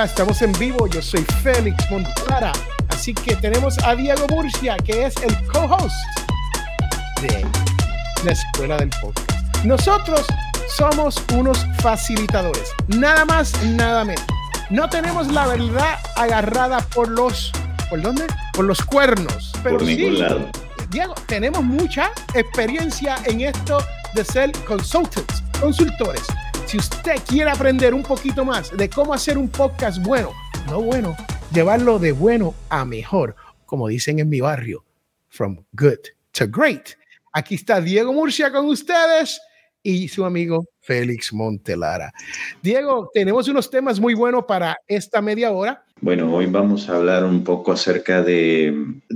Hola, estamos en vivo. Yo soy Félix Montara. Así que tenemos a Diego Murcia, que es el co-host de la Escuela del Podcast. Nosotros somos unos facilitadores. Nada más, nada menos. No tenemos la verdad agarrada por los. ¿Por dónde? Por los cuernos. Pero por ningún lado. Diego, tenemos mucha experiencia en esto de ser consultants, consultores. Si usted quiere aprender un poquito más de cómo hacer un podcast bueno, no bueno, llevarlo de bueno a mejor, como dicen en mi barrio, from good to great. Aquí está Diego Murcia con ustedes y su amigo Félix Montelara. Diego, tenemos unos temas muy buenos para esta media hora. Bueno, hoy vamos a hablar un poco acerca de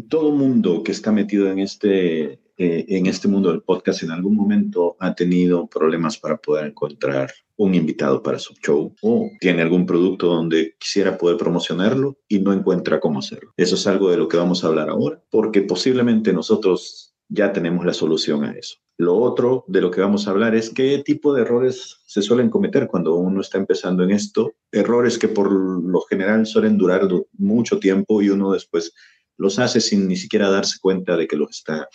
todo mundo que está metido en este en este mundo del podcast en algún momento ha tenido problemas para poder encontrar un invitado para su show o tiene algún producto donde quisiera poder promocionarlo y no encuentra cómo hacerlo. Eso es algo de lo que vamos a hablar ahora, porque posiblemente nosotros ya tenemos la solución a eso. Lo otro de lo que vamos a hablar es qué tipo de errores se suelen cometer cuando uno está empezando en esto. Errores que por lo general suelen durar mucho tiempo y uno después los hace sin ni siquiera darse cuenta de que los está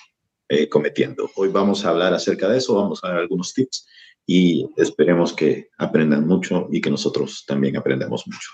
eh, cometiendo. Hoy vamos a hablar acerca de eso, vamos a dar algunos tips y esperemos que aprendan mucho y que nosotros también aprendamos mucho.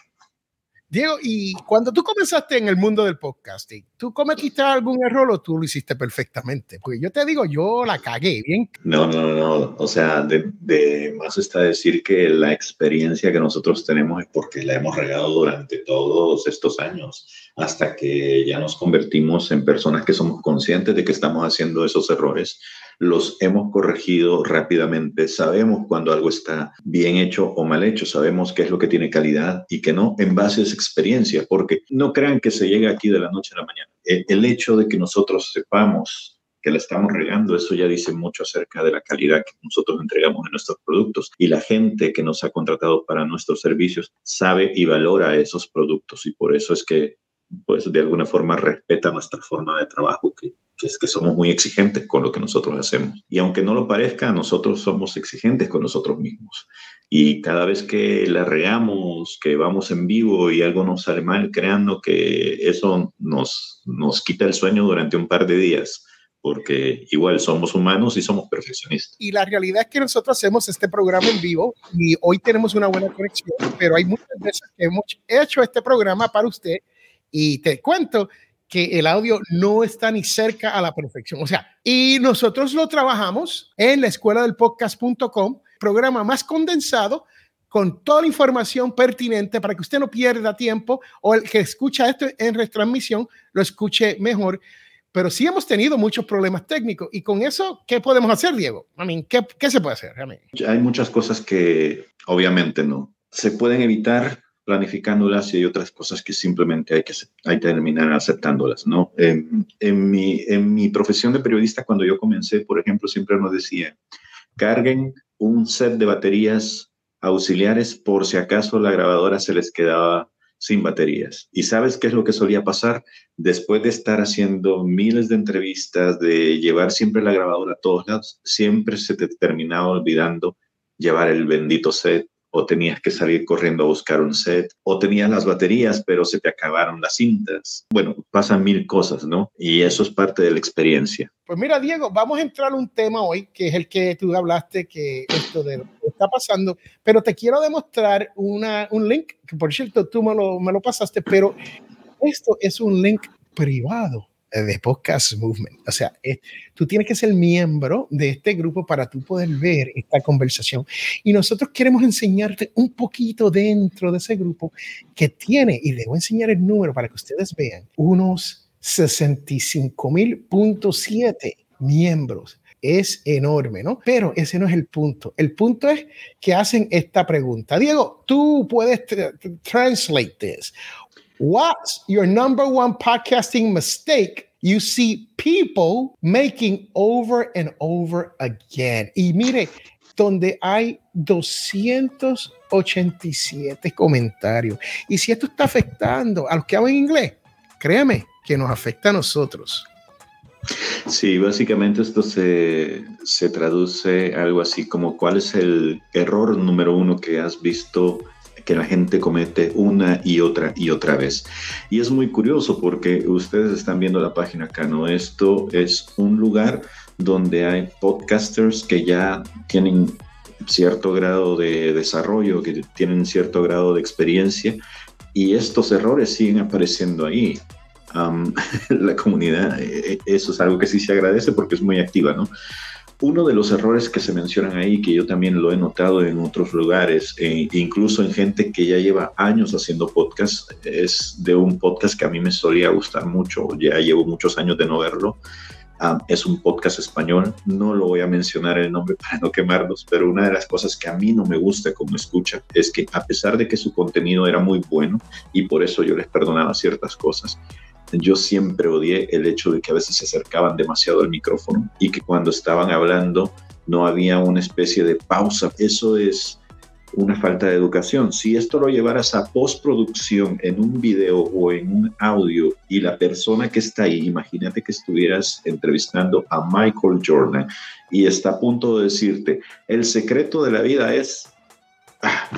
Diego, y cuando tú comenzaste en el mundo del podcasting, ¿tú cometiste algún error o tú lo hiciste perfectamente? Porque yo te digo, yo la cagué, ¿bien? No, no, no. O sea, de, de, más está decir que la experiencia que nosotros tenemos es porque la hemos regado durante todos estos años, hasta que ya nos convertimos en personas que somos conscientes de que estamos haciendo esos errores los hemos corregido rápidamente, sabemos cuando algo está bien hecho o mal hecho, sabemos qué es lo que tiene calidad y qué no, en base a esa experiencia, porque no crean que se llega aquí de la noche a la mañana. El, hecho de que nosotros sepamos que la estamos regando, eso ya dice mucho acerca de la calidad que nosotros entregamos en nuestros productos. Y la gente que nos ha contratado para nuestros servicios sabe y valora esos productos y por eso es que, pues, de alguna forma respeta nuestra forma de trabajo, que que es que somos muy exigentes con lo que nosotros hacemos. Y aunque no lo parezca, nosotros somos exigentes con nosotros mismos. Y cada vez que la regamos, que vamos en vivo y algo nos sale mal, creando que eso nos, nos quita el sueño durante un par de días porque igual somos humanos y somos perfeccionistas. Y la realidad es que nosotros hacemos este programa en vivo y hoy tenemos una buena conexión, pero hay muchas veces que hemos hecho este programa para usted y te cuento que el audio no está ni cerca a la perfección. O sea, y nosotros lo trabajamos en la escuela del podcast.com, programa más condensado con toda la información pertinente para que usted no pierda tiempo o el que escucha esto en retransmisión lo escuche mejor. Pero sí hemos tenido muchos problemas técnicos y con eso, ¿qué podemos hacer, Diego? I mean, ¿qué, ¿qué se puede hacer? Hay muchas cosas que obviamente no se pueden evitar planificándolas y hay otras cosas que simplemente hay que, hay que terminar aceptándolas, ¿no? En, en, mi, en mi profesión de periodista, cuando yo comencé, por ejemplo, siempre nos decía, carguen un set de baterías auxiliares por si acaso la grabadora se les quedaba sin baterías. ¿Y sabes qué es lo que solía pasar? Después de estar haciendo miles de entrevistas, de llevar siempre la grabadora a todos lados, siempre se te terminaba olvidando llevar el bendito set o tenías que salir corriendo a buscar un set, o tenías las baterías, pero se te acabaron las cintas. Bueno, pasan mil cosas, ¿no? Y eso es parte de la experiencia. Pues mira, Diego, vamos a entrar a un tema hoy, que es el que tú hablaste, que esto de está pasando, pero te quiero demostrar una, un link, que por cierto tú me lo, me lo pasaste, pero esto es un link privado de Podcast Movement. O sea, tú tienes que ser miembro de este grupo para tú poder ver esta conversación. Y nosotros queremos enseñarte un poquito dentro de ese grupo que tiene, y debo enseñar el número para que ustedes vean, unos 65.000.7 miembros. Es enorme, ¿no? Pero ese no es el punto. El punto es que hacen esta pregunta. Diego, tú puedes translate this. What's your number one podcasting mistake you see people making over and over again? Y mire, donde hay 287 comentarios. Y si esto está afectando a los que hablan inglés, créeme que nos afecta a nosotros. Sí, básicamente esto se, se traduce algo así como cuál es el error número uno que has visto que la gente comete una y otra y otra vez. Y es muy curioso porque ustedes están viendo la página acá, ¿no? Esto es un lugar donde hay podcasters que ya tienen cierto grado de desarrollo, que tienen cierto grado de experiencia y estos errores siguen apareciendo ahí. la comunidad, eh, eso es algo que sí se agradece porque es muy activa, ¿no? Uno de los errores que se mencionan ahí, que yo también lo he notado en otros lugares, e incluso en gente que ya lleva años haciendo podcast, es de un podcast que a mí me solía gustar mucho, ya llevo muchos años de no verlo, es un podcast español, no lo voy a mencionar el nombre para no quemarlos, pero una de las cosas que a mí no me gusta como escucha es que a pesar de que su contenido era muy bueno y por eso yo les perdonaba ciertas cosas, yo siempre odié el hecho de que a veces se acercaban demasiado al micrófono y que cuando estaban hablando no había una especie de pausa. Eso es una falta de educación. Si esto lo llevaras a postproducción en un video o en un audio y la persona que está ahí, imagínate que estuvieras entrevistando a Michael Jordan y está a punto de decirte, el secreto de la vida es... Ah,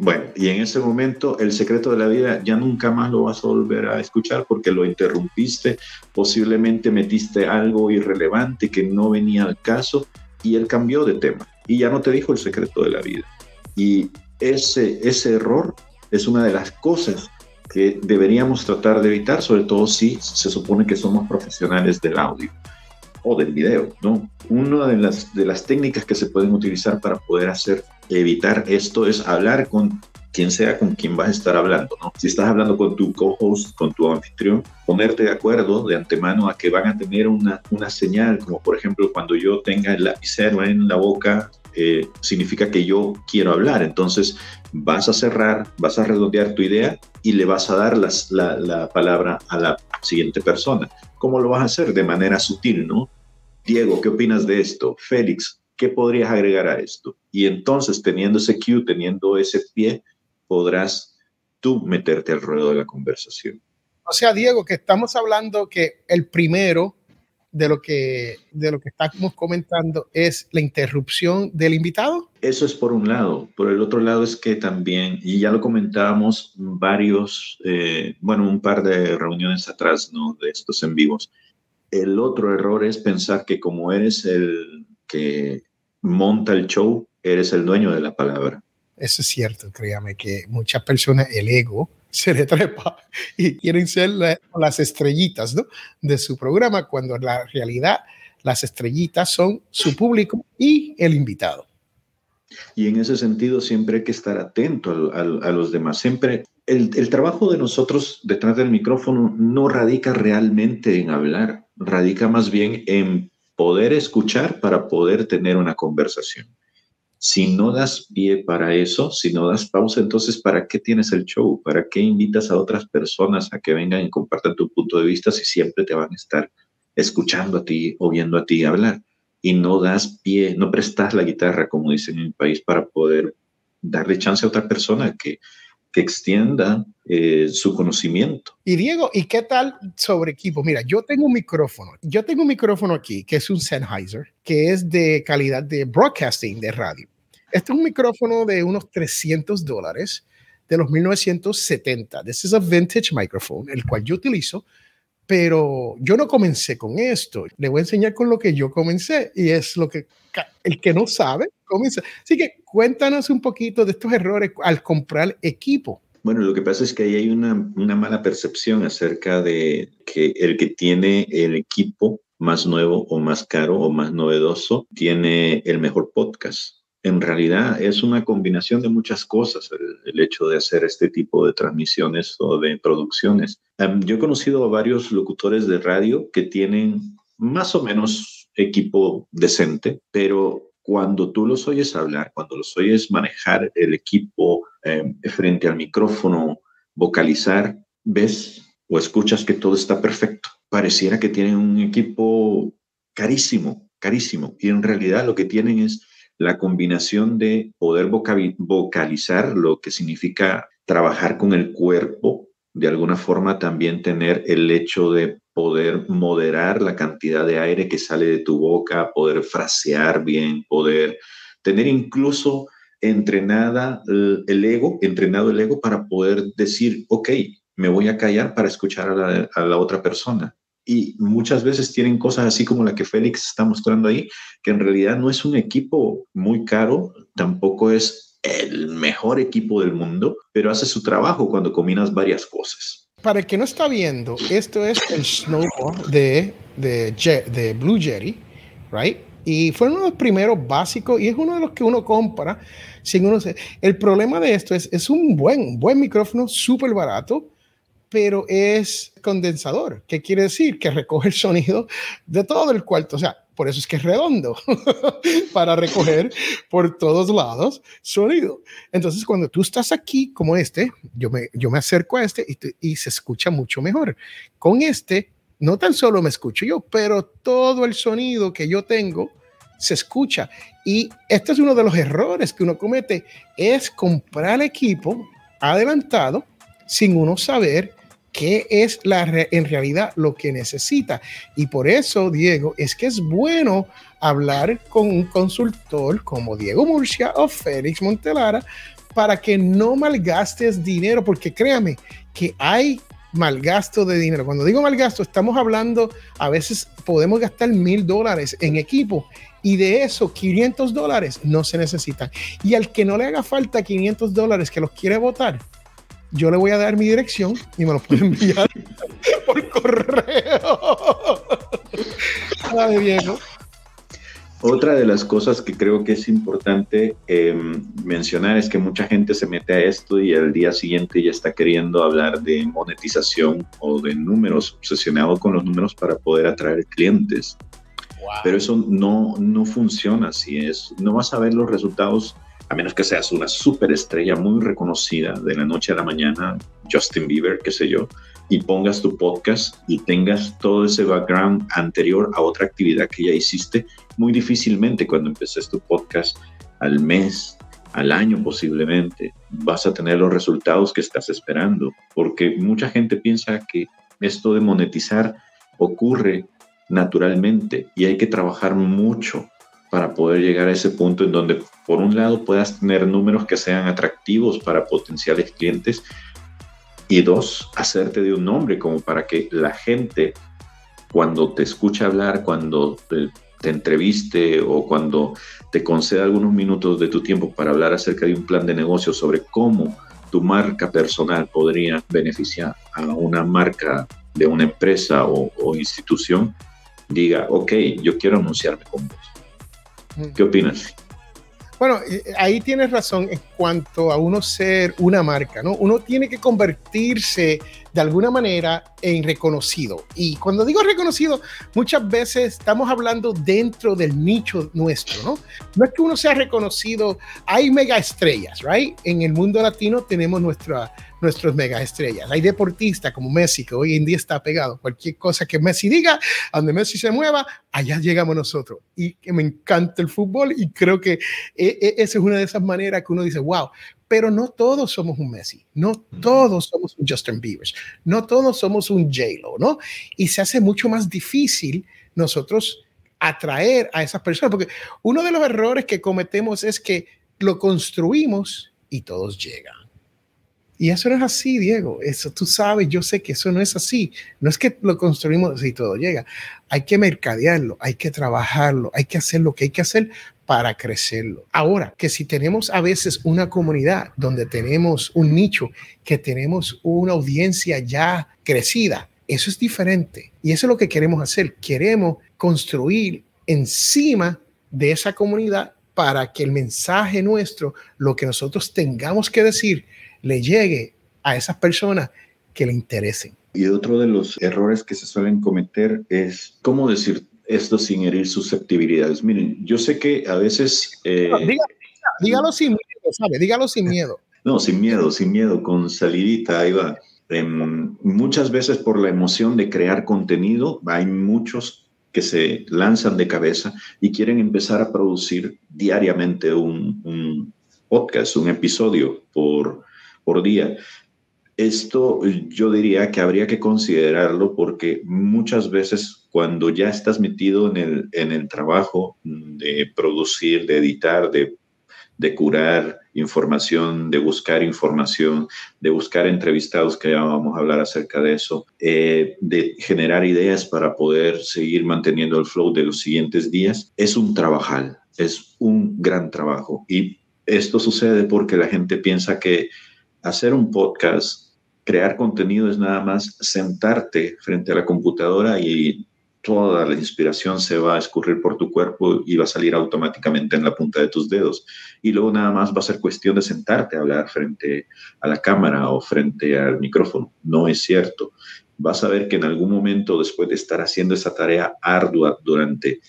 bueno, y en ese momento el secreto de la vida ya nunca más lo vas a volver a escuchar porque lo interrumpiste, posiblemente metiste algo irrelevante que no venía al caso y él cambió de tema y ya no te dijo el secreto de la vida. Y ese, ese error es una de las cosas que deberíamos tratar de evitar, sobre todo si se supone que somos profesionales del audio o del video, ¿no? Una de las, de las técnicas que se pueden utilizar para poder hacer, evitar esto es hablar con quien sea con quien vas a estar hablando, ¿no? Si estás hablando con tu co-host, con tu anfitrión, ponerte de acuerdo de antemano a que van a tener una, una señal, como por ejemplo cuando yo tenga el lapicero en la boca eh, significa que yo quiero hablar. Entonces vas a cerrar, vas a redondear tu idea y le vas a dar la, palabra a la siguiente persona. ¿Cómo lo vas a hacer? De manera sutil, ¿no? Diego, ¿qué opinas de esto? Félix, ¿qué podrías agregar a esto? Y entonces, teniendo ese cue, teniendo ese pie, podrás tú meterte al ruedo de la conversación. O sea, Diego, que estamos hablando que el primero de lo que de lo que estamos comentando es la interrupción del invitado. Eso es por un lado. Por el otro lado es que también, y ya lo comentábamos varios, eh, bueno, un par de reuniones atrás, ¿no? De estos en vivos. El otro error es pensar que como eres el que monta el show, eres el dueño de la palabra. Eso es cierto, créame que muchas personas, el ego, se le trepa y quieren ser las estrellitas ¿no? de su programa, cuando en la realidad las estrellitas son su público y el invitado. Y en ese sentido siempre hay que estar atento a, los demás. Siempre el, el, trabajo de nosotros detrás del micrófono no radica realmente en hablar, radica más bien en poder escuchar para poder tener una conversación. Si no das pie para eso, si no das pausa, entonces ¿para qué tienes el show? ¿Para qué invitas a otras personas a que vengan y compartan tu punto de vista si siempre te van a estar escuchando a ti o viendo a ti hablar? Y no das pie, no prestas la guitarra, como dicen en el país, para poder darle chance a otra persona que, que extienda eh, su conocimiento. Y Diego, ¿y qué tal sobre equipo? Mira, yo tengo un micrófono, yo tengo un micrófono aquí que es un Sennheiser, que es de calidad de broadcasting de radio. Este es un micrófono de unos 300 dólares de los 1970. This is a vintage microphone, el cual yo utilizo, pero yo no comencé con esto. Le voy a enseñar con lo que yo comencé y es lo que el que no sabe comienza. Así que cuéntanos un poquito de estos errores al comprar equipo. Bueno, lo que pasa es que ahí hay una, una mala percepción acerca de que el que tiene el equipo más nuevo o más caro o más novedoso tiene el mejor podcast en realidad es una combinación de muchas cosas el, hecho de hacer este tipo de transmisiones o de producciones. Yo he conocido a varios locutores de radio que tienen más o menos equipo decente, pero cuando tú los oyes hablar, cuando los oyes manejar el equipo em, frente al micrófono, vocalizar, ves o escuchas que todo está perfecto. Pareciera que tienen un equipo carísimo, carísimo. Y en realidad lo que tienen es la combinación de poder vocalizar lo que significa trabajar con el cuerpo, de alguna forma también tener el hecho de poder moderar la cantidad de aire que sale de tu boca, poder frasear bien, poder tener incluso entrenada el ego, entrenado el ego para poder decir, ok, me voy a callar para escuchar a la, a la otra persona. Y muchas veces tienen cosas así como la que Félix está mostrando ahí, que en realidad no es un equipo muy caro, tampoco es el mejor equipo del mundo, pero hace su trabajo cuando combinas varias cosas. Para el que no está viendo, esto es el snowboard de, de, Blue Jerry, right? Y fue uno de los primeros básicos y es uno de los que uno compra sin uno El problema de esto es, es un buen, buen micrófono, súper barato, pero es condensador. ¿Qué quiere decir? Que recoge el sonido de todo el cuarto. O sea, por eso es que es redondo, para recoger por todos lados sonido. Entonces, cuando tú estás aquí, como este, yo me, yo me acerco a este y, y se escucha mucho mejor. Con este, no tan solo me escucho yo, pero todo el sonido que yo tengo se escucha. Y este es uno de los errores que uno comete, es comprar equipo adelantado sin uno saber qué es la en realidad lo que necesita. Y por eso, Diego, es que es bueno hablar con un consultor como Diego Murcia o Félix Montelara para que no malgastes dinero, porque créame que hay malgasto de dinero. Cuando digo malgasto, estamos hablando, a veces podemos gastar mil dólares en equipo y de eso 500 dólares no se necesitan. Y al que no le haga falta 500 dólares que los quiere votar, yo le voy a dar mi dirección y me lo puede enviar por correo. Ay, Otra de las cosas que creo que es importante em, mencionar es que mucha gente se mete a esto y al día siguiente ya está queriendo hablar de monetización o de números, obsesionado con los números para poder atraer clientes. Pero eso no, no funciona así. Es, no vas a ver los resultados a menos que seas una superestrella muy reconocida de la noche a la mañana, Justin Bieber, qué sé yo, y pongas tu podcast y tengas todo ese background anterior a otra actividad que ya hiciste, muy difícilmente cuando empeces tu podcast al mes, al año posiblemente, vas a tener los resultados que estás esperando, porque mucha gente piensa que esto de monetizar ocurre naturalmente y hay que trabajar mucho para poder llegar a ese punto en donde, por un lado, puedas tener números que sean atractivos para potenciales clientes y dos, hacerte de un nombre como para que la gente, cuando te escucha hablar, cuando te, te entreviste o cuando te conceda algunos minutos de tu tiempo para hablar acerca de un plan de negocio sobre cómo tu marca personal podría beneficiar a una marca de una empresa o, o institución, diga, ok, yo quiero anunciarme con vos. ¿Qué opinas? Bueno, ahí tienes razón en cuanto a uno ser una marca, ¿no? Uno tiene que convertirse de alguna manera en reconocido. Y cuando digo reconocido, muchas veces estamos hablando dentro del nicho nuestro, ¿no? No es que uno sea reconocido, hay mega estrellas, ¿right? En el mundo latino tenemos nuestra nuestros mega estrellas. Hay deportistas como Messi, que hoy en día está pegado. Cualquier cosa que Messi diga, donde Messi se mueva, allá llegamos nosotros. Y que me encanta el fútbol y creo que e, e, esa es una de esas maneras que uno dice, wow, pero no todos somos un Messi, no todos somos un Justin Bieber, no todos somos un J-Lo, ¿no? Y se hace mucho más difícil nosotros atraer a esas personas, porque uno de los errores que cometemos es que lo construimos y todos llegan. Y eso no es así, Diego. Eso tú sabes, yo sé que eso no es así. No es que lo construimos y todo llega. Hay que mercadearlo, hay que trabajarlo, hay que hacer lo que hay que hacer para crecerlo. Ahora, que si tenemos a veces una comunidad donde tenemos un nicho, que tenemos una audiencia ya crecida, eso es diferente. Y eso es lo que queremos hacer. Queremos construir encima de esa comunidad para que el mensaje nuestro, lo que nosotros tengamos que decir, le llegue a esas personas que le interesen. Y otro de los errores que se suelen cometer es, ¿cómo decir esto sin herir susceptibilidades? Miren, yo sé que a veces... Eh, dígalo, sin miedo, ¿sabe? Dígalo sin miedo. No, sin miedo, sin miedo, con salidita, ahí va. Em, muchas veces por la emoción de crear contenido, hay muchos que se lanzan de cabeza y quieren empezar a producir diariamente un, un podcast, un episodio por, por día. Esto yo diría que habría que considerarlo porque muchas veces cuando ya estás metido en el, en el trabajo de producir, de editar, de, de curar información, de buscar información, de buscar entrevistados, que ya vamos a hablar acerca de eso, eh, de generar ideas para poder seguir manteniendo el flow de los siguientes días, es un trabajal, es un gran trabajo. Y esto sucede porque la gente piensa que hacer un podcast crear contenido es nada más sentarte frente a la computadora y toda la inspiración se va a escurrir por tu cuerpo y va a salir automáticamente en la punta de tus dedos. Y luego nada más va a ser cuestión de sentarte a hablar frente a la cámara o frente al micrófono. No es cierto. Vas a ver que en algún momento, después de estar haciendo esa tarea ardua durante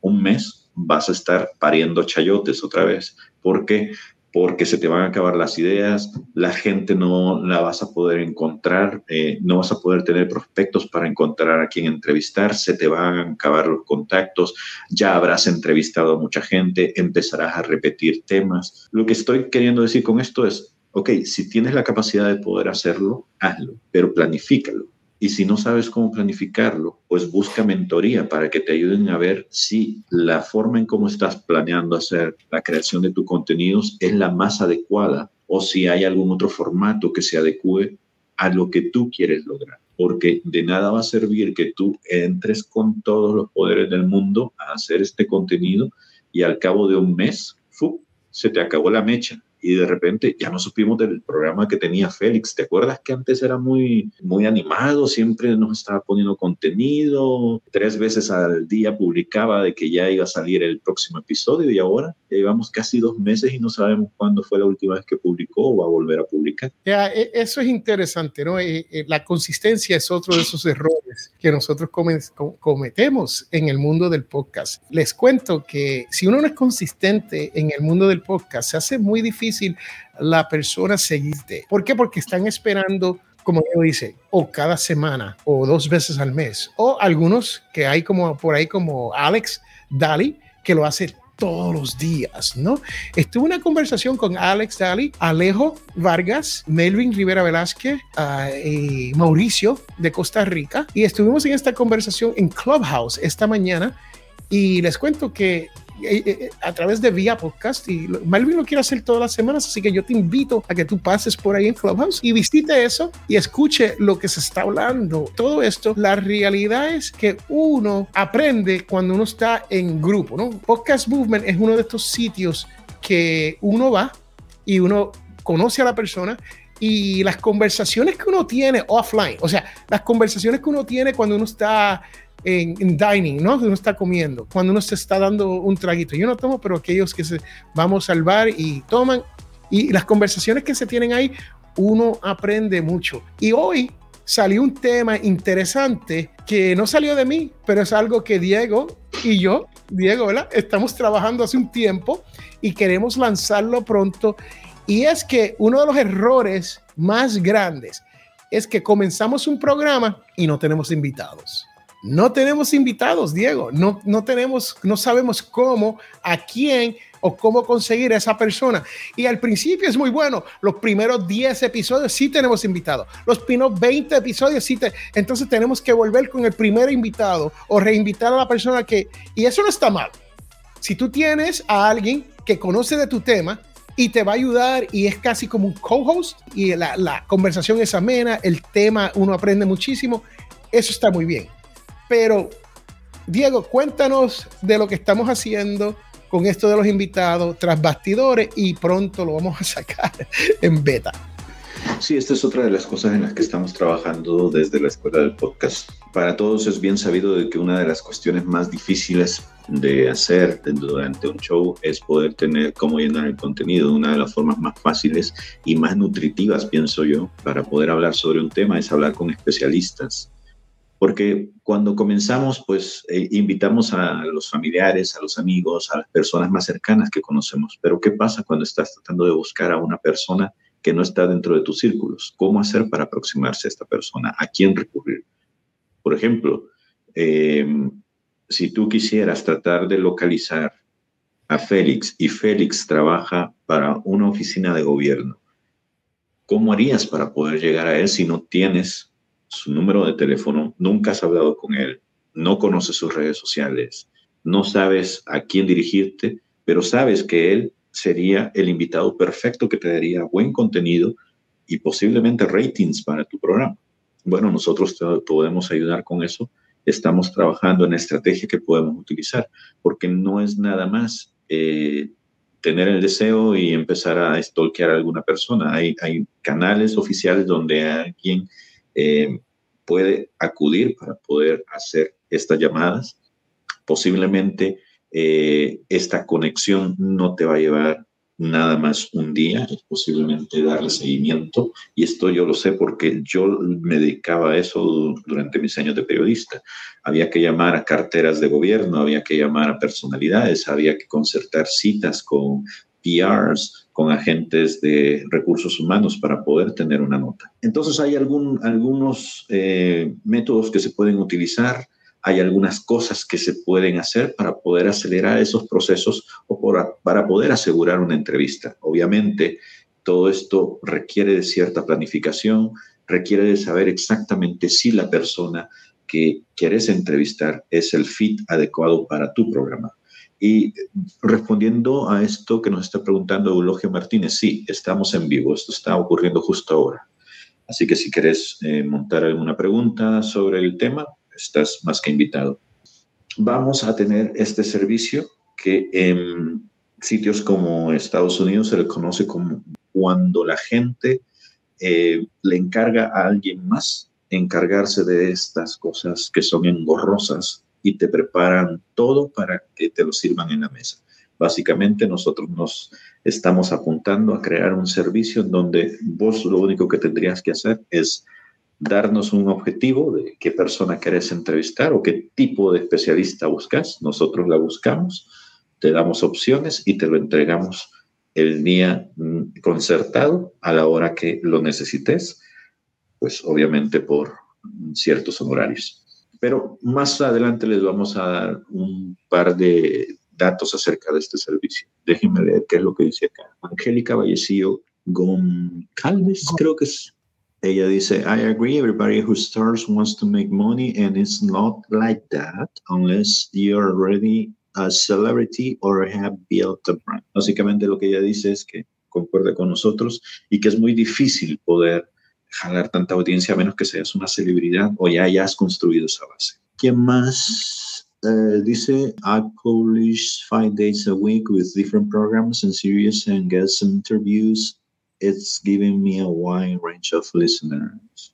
un mes, vas a estar pariendo chayotes otra vez. ¿Por qué? Porque se te van a acabar las ideas, la gente no la vas a poder encontrar, eh, no vas a poder tener prospectos para encontrar a quien entrevistar, se te van a acabar los contactos, ya habrás entrevistado a mucha gente, empezarás a repetir temas. Lo que estoy queriendo decir con esto es, ok, si tienes la capacidad de poder hacerlo, hazlo, pero planifícalo y si no sabes cómo planificarlo, pues busca mentoría para que te ayuden a ver si la forma en cómo estás planeando hacer la creación de tus contenidos es la más adecuada o si hay algún otro formato que se adecue a lo que tú quieres lograr. Porque de nada va a servir que tú entres con todos los poderes del mundo a hacer este contenido y al cabo de un mes, se te acabó la mecha y de repente ya no supimos del programa que tenía Félix. ¿Te acuerdas que antes era muy, muy animado? Siempre nos estaba poniendo contenido. Tres veces al día publicaba de que ya iba a salir el próximo episodio y ahora ya llevamos casi dos meses y no sabemos cuándo fue la última vez que publicó o va a volver a publicar. Ya, e, eso es interesante, ¿no? Eh, eh, la consistencia es otro de esos errores que nosotros cometemos en el mundo del podcast. Les cuento que si uno no es consistente en el mundo del podcast, se hace muy difícil la persona seguirte. ¿Por qué? Porque están esperando como yo dice, o cada semana, o dos veces al mes, o algunos que hay como por ahí como Alex Daly, que lo hace todos los días, ¿no? Estuve una conversación con Alex Daly, Alejo Vargas, Melvin Rivera Velázquez uh, y Mauricio de Costa Rica, y estuvimos en esta conversación en Clubhouse esta mañana, y les cuento que a través de Vía Podcast y lo quiere hacer todas las semanas, así que yo te invito a que tú pases por ahí en Clubhouse y visite eso y escuche lo que se está hablando. Todo esto, la realidad es que uno aprende cuando uno está en grupo, ¿no? Podcast Movement es uno de estos sitios que uno va y uno conoce a la persona y las conversaciones que uno tiene offline, o sea, las conversaciones que uno tiene cuando uno está en, dining, ¿no? Uno está comiendo, cuando uno se está dando un traguito. Yo no tomo, pero aquellos que se vamos al bar y toman, y las conversaciones que se tienen ahí, uno aprende mucho. Y hoy salió un tema interesante que no salió de mí, pero es algo que Diego y yo, Diego, ¿verdad? Estamos trabajando hace un tiempo y queremos lanzarlo pronto. Y es que uno de los errores más grandes es que comenzamos un programa y no tenemos invitados. No tenemos invitados, Diego. No, no tenemos, no sabemos cómo, a quién o cómo conseguir a esa persona. Y al principio es muy bueno. Los primeros 10 episodios sí tenemos invitados. Los primeros 20 episodios sí. Te, entonces tenemos que volver con el primer invitado o reinvitar a la persona que... Y eso no está mal. Si tú tienes a alguien que conoce de tu tema y te va a ayudar y es casi como un co-host y la, la conversación es amena, el tema uno aprende muchísimo, eso está muy bien pero, Diego, cuéntanos de lo que estamos haciendo con esto de los invitados tras bastidores y pronto lo vamos a sacar en beta. Sí, esta es otra de las cosas en las que estamos trabajando desde la escuela del podcast. Para todos es bien sabido de que una de las cuestiones más difíciles de hacer durante un show es poder tener cómo llenar el contenido. Una de las formas más fáciles y más nutritivas, pienso yo, para poder hablar sobre un tema es hablar con especialistas porque cuando comenzamos, pues eh, invitamos a los familiares, a los amigos, a las personas más cercanas que conocemos. Pero ¿qué pasa cuando estás tratando de buscar a una persona que no está dentro de tus círculos? ¿Cómo hacer para aproximarse a esta persona? ¿A quién recurrir? Por ejemplo, em, si tú quisieras tratar de localizar a Félix y Félix trabaja para una oficina de gobierno, ¿cómo harías para poder llegar a él si no tienes su número de teléfono, nunca has hablado con él, no conoces sus redes sociales, no sabes a quién dirigirte, pero sabes que él sería el invitado perfecto que te daría buen contenido y posiblemente ratings para tu programa. Bueno, nosotros te podemos ayudar con eso. Estamos trabajando en estrategia que podemos utilizar, porque no es nada más eh, tener el deseo y empezar a stalkear a alguna persona. Hay, hay canales oficiales donde alguien eh, puede acudir para poder hacer estas llamadas. Posiblemente eh, esta conexión no te va a llevar nada más un día, posiblemente darle seguimiento. Y esto yo lo sé porque yo me dedicaba a eso durante mis años de periodista. Había que llamar a carteras de gobierno, había que llamar a personalidades, había que concertar citas con PRs, con agentes de recursos humanos para poder tener una nota. Entonces hay algún, algunos eh, métodos que se pueden utilizar hay algunas cosas que se pueden hacer para poder acelerar esos procesos o para poder asegurar una entrevista. Obviamente, todo esto requiere de cierta planificación, requiere de saber exactamente si la persona que quieres entrevistar es el fit adecuado para tu programa. Y respondiendo a esto que nos está preguntando Eulogio Martínez, sí, estamos en vivo, esto está ocurriendo justo ahora. Así que si quieres eh, montar alguna pregunta sobre el tema, estás más que invitado. Vamos a tener este servicio que en sitios como Estados Unidos se le conoce como cuando la gente eh, le encarga a alguien más encargarse de estas cosas que son engorrosas y te preparan todo para que te lo sirvan en la mesa. Básicamente nosotros nos estamos apuntando a crear un servicio en donde vos lo único que tendrías que hacer es darnos un objetivo de qué persona querés entrevistar o qué tipo de especialista buscas. Nosotros la buscamos, te damos opciones y te lo entregamos el día mm, concertado a la hora que lo necesites, pues obviamente por ciertos honorarios. Pero más adelante les vamos a dar un par de datos acerca de este servicio. Déjenme leer qué es lo que dice acá. Angélica Vallecillo Goncalves, creo que es ella dice, I agree, everybody who starts wants to make money and it's not like that unless you're already a celebrity or have built a brand. Básicamente lo que ella dice es que concuerda con nosotros y que es muy difícil poder jalar tanta audiencia a menos que seas una celebridad o ya hayas construido esa base. ¿Quién más? Uh, dice, I publish five days a week with different programs and series and guest interviews it's giving me a wide range of listeners.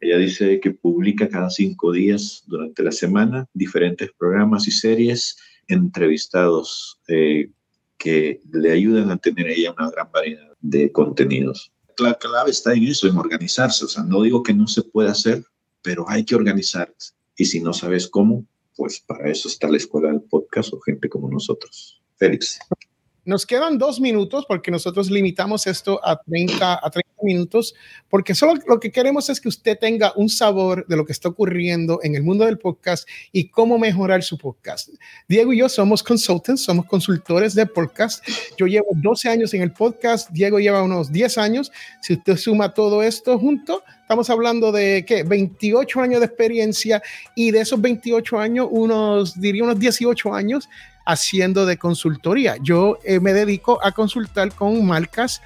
Ella dice que publica cada cinco días durante la semana diferentes programas y series, entrevistados eh, que le ayudan a tener ella una gran variedad de contenidos. La clave está en eso, en organizarse. O sea, no digo que no se pueda hacer, pero hay que organizarse. Y si no sabes cómo, pues para eso está la escuela del podcast o gente como nosotros. Félix. Nos quedan dos minutos porque nosotros limitamos esto a 30, a 30 minutos, porque solo lo que queremos es que usted tenga un sabor de lo que está ocurriendo en el mundo del podcast y cómo mejorar su podcast. Diego y yo somos consultants, somos consultores de podcast. Yo llevo 12 años en el podcast, Diego lleva unos 10 años. Si usted suma todo esto junto, estamos hablando de ¿qué? 28 años de experiencia y de esos 28 años, unos, diría unos 18 años haciendo de consultoría. Yo eh, me dedico a consultar con marcas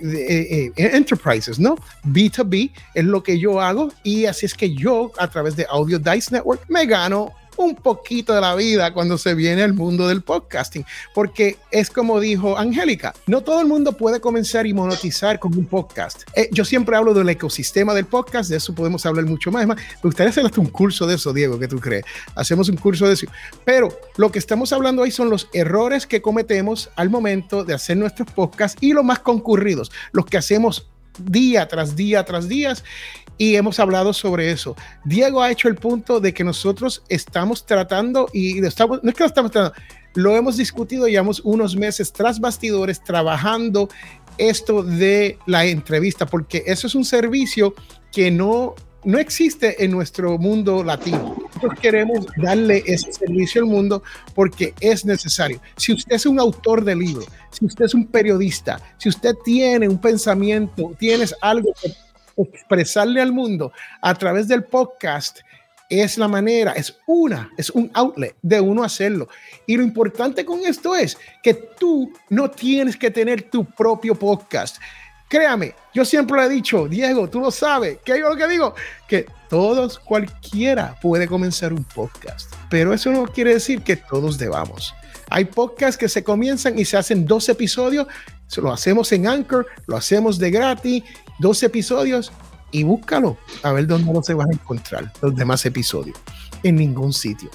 eh, eh, enterprises, ¿no? B2B es lo que yo hago y así es que yo a través de Audio Dice Network me gano un poquito de la vida cuando se viene al mundo del podcasting, porque es como dijo Angélica, no todo el mundo puede comenzar y monetizar con un podcast. Eh, yo siempre hablo del ecosistema del podcast, de eso podemos hablar mucho más. Me gustaría hacer hasta un curso de eso, Diego, ¿qué tú crees? Hacemos un curso de eso. Pero lo que estamos hablando ahí son los errores que cometemos al momento de hacer nuestros podcasts y los más concurridos, los que hacemos día tras día tras día y hemos hablado sobre eso. Diego ha hecho el punto de que nosotros estamos tratando, y estamos, no es que lo estamos tratando, lo hemos discutido, llevamos unos meses tras bastidores trabajando esto de la entrevista, porque eso es un servicio que no, no existe en nuestro mundo latino. Nosotros queremos darle ese servicio al mundo porque es necesario. Si usted es un autor de libro, si usted es un periodista, si usted tiene un pensamiento, tienes algo que expresarle al mundo a través del podcast, es la manera, es una, es un outlet de uno hacerlo. Y lo importante con esto es que tú no tienes que tener tu propio podcast. Créame, yo siempre le he dicho, Diego, tú lo sabes, que yo lo que digo, que todos, cualquiera puede comenzar un podcast, pero eso no quiere decir que todos debamos. Hay podcasts que se comienzan y se hacen dos episodios, lo hacemos en Anchor, lo hacemos de gratis, dos episodios y búscalo a ver dónde no se van a encontrar los demás episodios. En ningún sitio.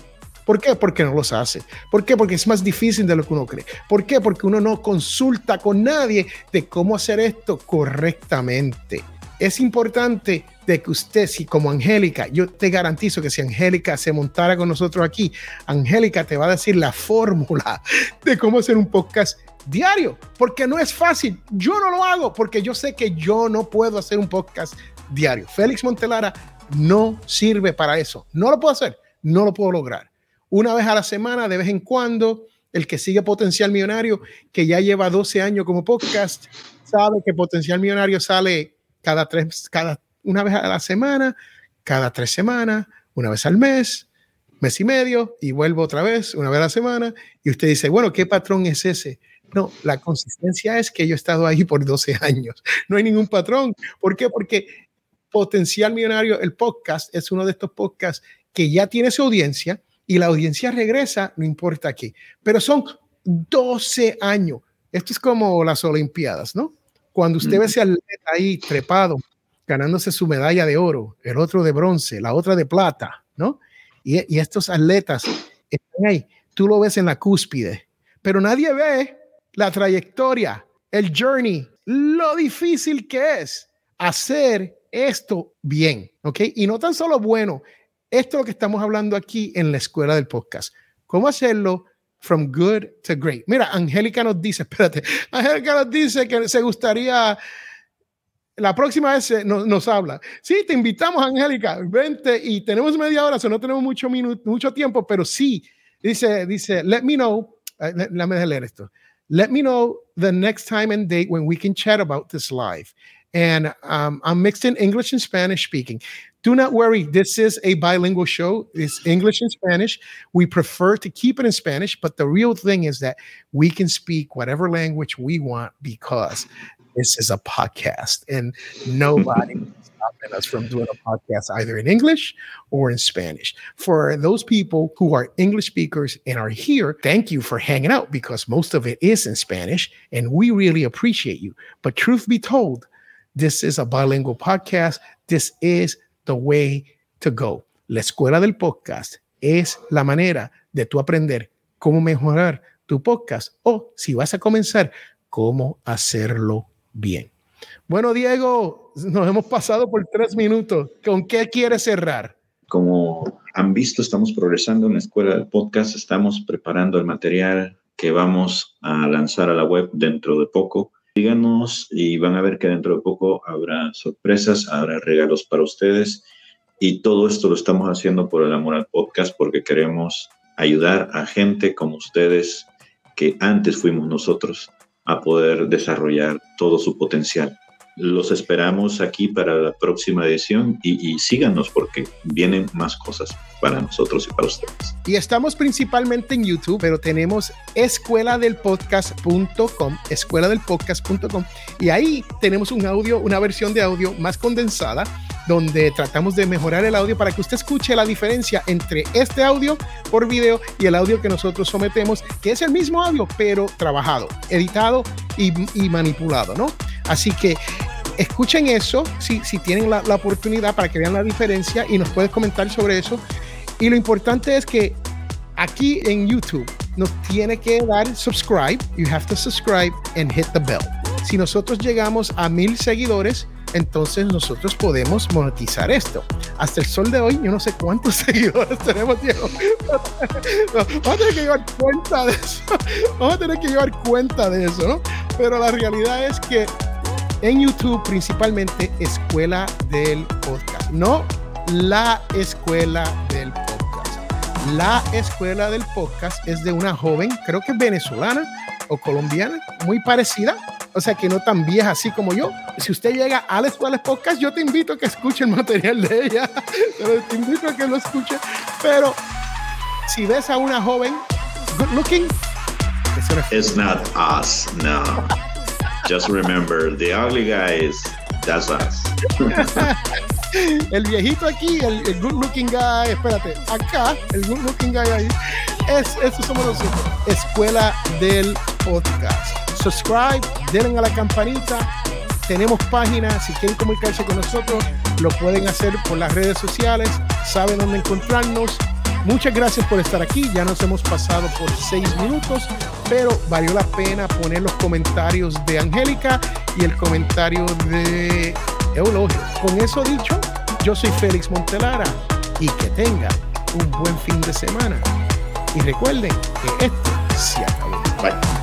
¿Por qué? Porque no los hace. ¿Por qué? Porque es más difícil de lo que uno cree. ¿Por qué? Porque uno no consulta con nadie de cómo hacer esto correctamente. Es importante de que usted, si como Angélica, yo te garantizo que si Angélica se montara con nosotros aquí, Angélica te va a decir la fórmula de cómo hacer un podcast diario, porque no es fácil. Yo no lo hago porque yo sé que yo no puedo hacer un podcast diario. Félix Montelara no sirve para eso. No lo puedo hacer, no lo puedo lograr. Una vez a la semana, de vez en cuando, el que sigue Potencial Millonario, que ya lleva 12 años como podcast, sabe que Potencial Millonario sale cada tres, cada una vez a la semana, cada tres semanas, una vez al mes, mes y medio, y vuelvo otra vez, una vez a la semana, y usted dice, bueno, ¿qué patrón es ese? No, la consistencia es que yo he estado ahí por 12 años. No hay ningún patrón. ¿Por qué? Porque Potencial Millonario, el podcast, es uno de estos podcasts que ya tiene su audiencia y la audiencia regresa, no importa qué. Pero son 12 años. Esto es como las Olimpiadas, ¿no? Cuando usted ve ese atleta ahí trepado, ganándose su medalla de oro, el otro de bronce, la otra de plata, ¿no? Y, y estos atletas están ahí. Tú lo ves en la cúspide, pero nadie ve la trayectoria, el journey, lo difícil que es hacer esto bien, ¿ok? Y no tan solo bueno, esto es lo que estamos hablando aquí en la escuela del podcast. ¿Cómo hacerlo from good to great? Mira, Angélica nos dice, espérate, Angélica nos dice que se gustaría, la próxima vez nos, nos habla. Sí, te invitamos, Angélica, vente y tenemos media hora, o no tenemos mucho, mucho tiempo, pero sí, dice, dice, let me know, uh, let, let me leer esto. Let me know the next time and date when we can chat about this live and um, I'm mixed in English and Spanish speaking. Do not worry, this is a bilingual show. It's English and Spanish. We prefer to keep it in Spanish, but the real thing is that we can speak whatever language we want because this is a podcast and nobody is stopping us from doing a podcast either in English or in Spanish. For those people who are English speakers and are here, thank you for hanging out because most of it is in Spanish and we really appreciate you. But truth be told, This is a bilingual podcast. This is the way to go. La escuela del podcast es la manera de tú aprender cómo mejorar tu podcast o si vas a comenzar, cómo hacerlo bien. Bueno, Diego, nos hemos pasado por tres minutos. ¿Con qué quieres cerrar? Como han visto, estamos progresando en la escuela del podcast. Estamos preparando el material que vamos a lanzar a la web dentro de poco. Síganos y van a ver que dentro de poco habrá sorpresas, habrá regalos para ustedes. Y todo esto lo estamos haciendo por el amor al podcast porque queremos ayudar a gente como ustedes que antes fuimos nosotros a poder desarrollar todo su potencial. Los esperamos aquí para la próxima edición y, síganos porque vienen más cosas para nosotros y para ustedes. Y estamos principalmente en YouTube, pero tenemos escuela del podcast.com, escuela del podcast.com y ahí tenemos un audio, una versión de audio más condensada donde tratamos de mejorar el audio para que usted escuche la diferencia entre este audio por video y el audio que nosotros sometemos, que es el mismo audio, pero trabajado, editado y, y manipulado, ¿no? Así que escuchen eso si, si tienen la, oportunidad para que vean la diferencia y nos puedes comentar sobre eso. Y lo importante es que aquí en YouTube nos tiene que dar subscribe. You have to subscribe and hit the bell. Si nosotros llegamos a mil seguidores, entonces nosotros podemos monetizar esto. Hasta el sol de hoy, yo no sé cuántos seguidores tenemos, Diego. Vamos a tener que llevar cuenta de eso. Vamos a tener que llevar cuenta de eso, ¿no? Pero la realidad es que en YouTube principalmente Escuela del Podcast, no la Escuela del Podcast. La Escuela del Podcast es de una joven, creo que venezolana o colombiana, muy parecida o sea que no tan vieja así como yo. Si usted llega a Alex Wallace Podcast, yo te invito a que escuche el material de ella, te invito a que lo escuche, pero si ves a una joven good looking, it's not us, no. Just remember, the ugly guys, that's us. el viejito aquí, el, good looking guy, espérate, acá, el good looking guy ahí, es, eso somos nosotros. Escuela del podcast. Subscribe, denle a la campanita. Tenemos páginas, si quieren comunicarse con nosotros, lo pueden hacer por las redes sociales, saben dónde encontrarnos. Muchas gracias por estar aquí. Ya nos hemos pasado por seis minutos, pero valió la pena poner los comentarios de Angélica y el comentario de Eulogio. Con eso dicho, yo soy Félix Montelara y que tenga un buen fin de semana. Y recuerden que esto se acabó. Bye.